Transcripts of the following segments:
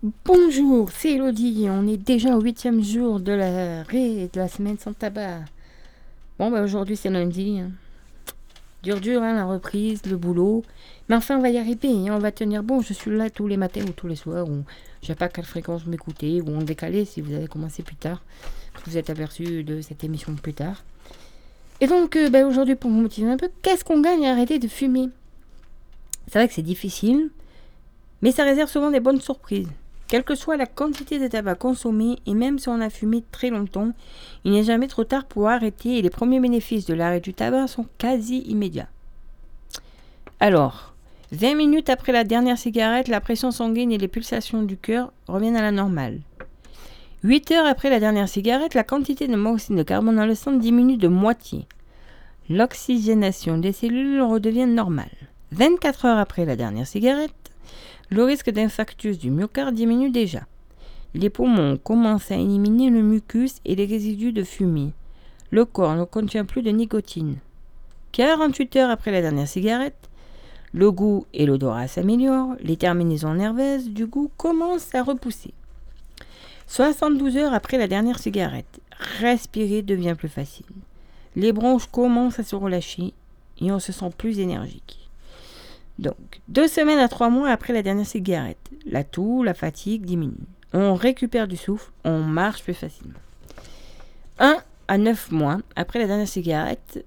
Bonjour, c'est Elodie. On est déjà au huitième jour de la de la semaine sans tabac. Bon, bah aujourd'hui c'est lundi. Hein. Dur, dur, hein, la reprise, le boulot. Mais enfin, on va y arriver. Hein, on va tenir bon. Je suis là tous les matins ou tous les soirs. Ou je sais pas quelle fréquence vous m'écoutez. Ou en décalé si vous avez commencé plus tard. Vous êtes aperçu de cette émission plus tard. Et donc, euh, bah, aujourd'hui, pour vous motiver un peu, qu'est-ce qu'on gagne à arrêter de fumer? C'est vrai que c'est difficile. Mais ça réserve souvent des bonnes surprises. Quelle que soit la quantité de tabac consommé, et même si on a fumé très longtemps, il n'est jamais trop tard pour arrêter et les premiers bénéfices de l'arrêt du tabac sont quasi immédiats. Alors, 20 minutes après la dernière cigarette, la pression sanguine et les pulsations du cœur reviennent à la normale. 8 heures après la dernière cigarette, la quantité de monoxyde de carbone dans le sang diminue de moitié. L'oxygénation des cellules redevient normale. 24 heures après la dernière cigarette, le risque d'infarctus du myocarde diminue déjà. Les poumons commencent à éliminer le mucus et les résidus de fumée. Le corps ne contient plus de nicotine. 48 heures après la dernière cigarette, le goût et l'odorat s'améliorent, les terminaisons nerveuses du goût commencent à repousser. 72 heures après la dernière cigarette, respirer devient plus facile. Les bronches commencent à se relâcher et on se sent plus énergique. Donc, deux semaines à trois mois après la dernière cigarette, la toux, la fatigue diminuent. On récupère du souffle, on marche plus facilement. Un à neuf mois après la dernière cigarette,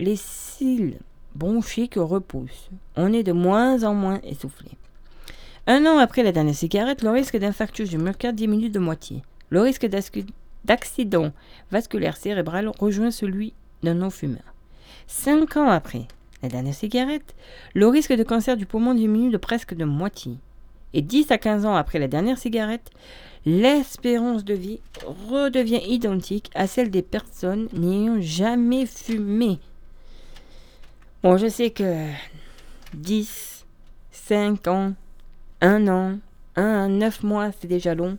les cils bronchiques repoussent. On est de moins en moins essoufflé. Un an après la dernière cigarette, le risque d'infarctus du myocarde diminue de moitié. Le risque d'accident vasculaire cérébral rejoint celui d'un non-fumeur. Cinq ans après la dernière cigarette, le risque de cancer du poumon diminue de presque de moitié. Et 10 à 15 ans après la dernière cigarette, l'espérance de vie redevient identique à celle des personnes n'ayant jamais fumé. Bon, je sais que 10, 5 ans, 1 an, 1 à 9 mois, c'est déjà long.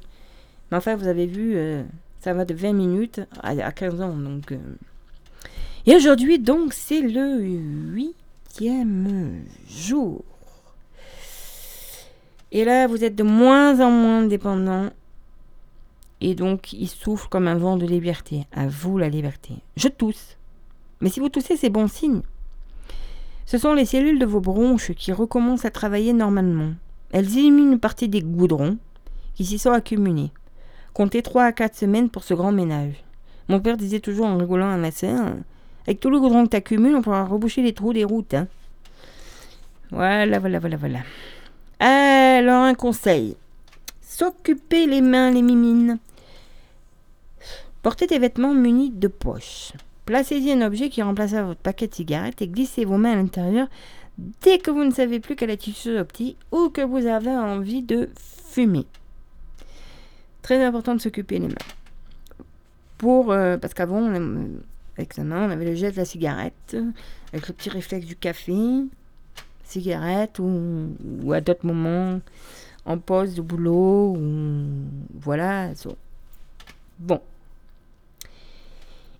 Mais enfin, vous avez vu, euh, ça va de 20 minutes à, 15 ans. Donc, euh, et aujourd'hui, donc, c'est le jour. Et là, vous êtes de moins en moins dépendant. Et donc, il souffle comme un vent de liberté. À vous la liberté. Je tousse. Mais si vous toussez, c'est bon signe. Ce sont les cellules de vos bronches qui recommencent à travailler normalement. Elles éliminent une partie des goudrons qui s'y sont accumulés. Comptez 3 à 4 semaines pour ce grand ménage. Mon père disait toujours en rigolant à ma avec tout le goudron que tu on pourra reboucher les trous des routes. Hein. Voilà, voilà, voilà, voilà. Alors, un conseil. S'occuper les mains, les mimines. Portez des vêtements munis de poches. Placez-y un objet qui remplacera votre paquet de cigarettes et glissez vos mains à l'intérieur dès que vous ne savez plus quelle attitude optique ou que vous avez envie de fumer. Très important de s'occuper les mains. Pour, euh, parce qu'avant, avec sa main, on avait le geste de la cigarette, avec le petit réflexe du café, cigarette, ou, à d'autres moments, en pause de boulot, ou voilà. Bon.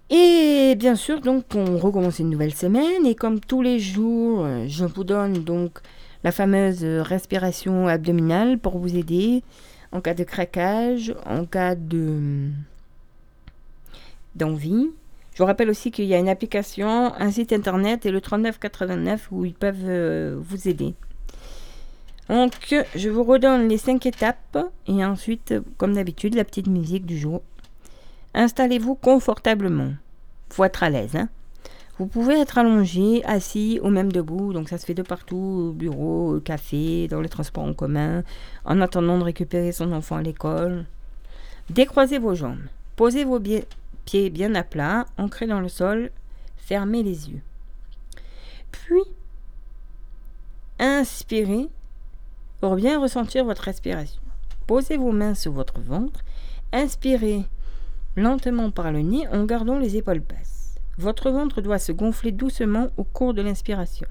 Et bien sûr, donc, on recommence une nouvelle semaine, et comme tous les jours, je vous donne donc la fameuse respiration abdominale pour vous aider en cas de craquage, en cas de d'envie. Je vous rappelle aussi qu'il y a une application, un site internet et le 3989 où ils peuvent euh, vous aider. Donc, je vous redonne les 5 étapes et ensuite, comme d'habitude, la petite musique du jour. Installez-vous confortablement. Faut être à l'aise. Hein. Vous pouvez être allongé, assis ou même debout. Donc, ça se fait de partout au bureau, au café, dans les transports en commun, en attendant de récupérer son enfant à l'école. Décroisez vos jambes. Posez vos pieds pieds bien à plat, ancrés dans le sol, fermez les yeux. Puis, inspirez pour bien ressentir votre respiration. Posez vos mains sur votre ventre, inspirez lentement par le nez en gardant les épaules basses. Votre ventre doit se gonfler doucement au cours de l'inspiration.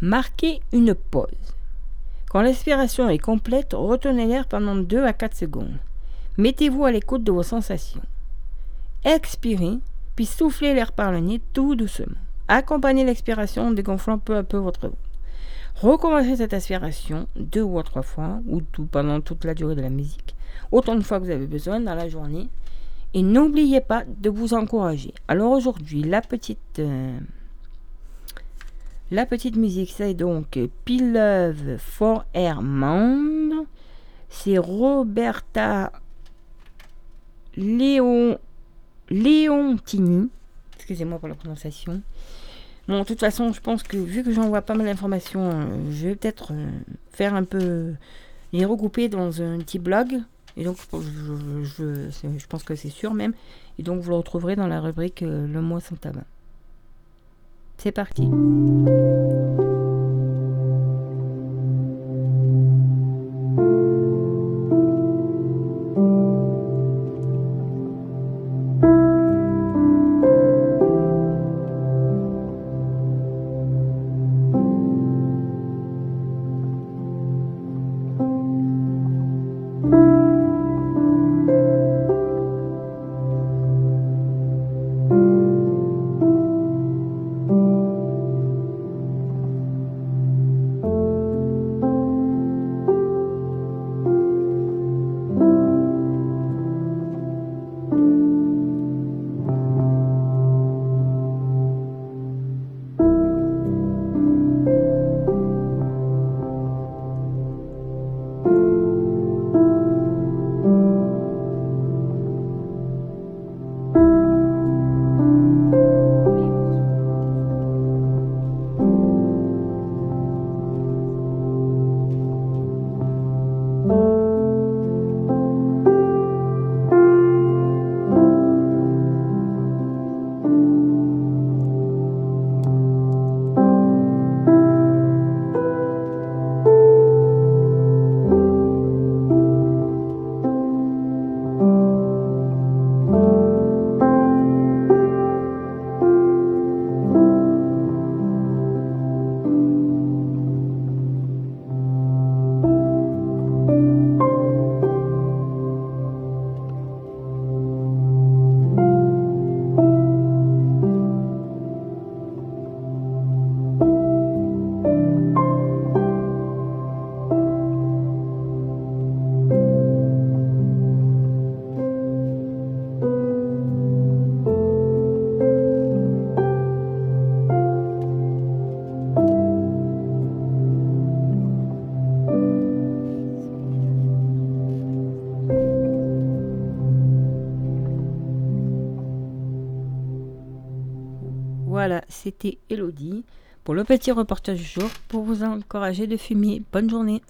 Marquez une pause. Quand l'inspiration est complète, retenez l'air pendant 2 à 4 secondes. Mettez-vous à l'écoute de vos sensations. Expirez, puis soufflez l'air par le nez tout doucement. Accompagnez l'expiration en dégonflant peu à peu votre ventre. recommencer cette aspiration deux ou trois fois, ou tout, pendant toute la durée de la musique, autant de fois que vous avez besoin dans la journée. Et n'oubliez pas de vous encourager. Alors aujourd'hui, la petite, euh, la petite musique, c'est donc Pilove for Mound. C'est Roberta Léon, Léontini. Excusez-moi pour la prononciation. Bon, de toute façon, je pense que vu que j'envoie pas mal d'informations, euh, je vais peut-être euh, faire un peu. les regrouper dans un petit blog. Et donc, je, je, pense que c'est sûr même. Et donc, vous le retrouverez dans la rubrique euh, Le mois sans tabac. C'est parti. Amen. C'était Elodie pour le petit reportage du jour pour vous encourager de fumer. Bonne journée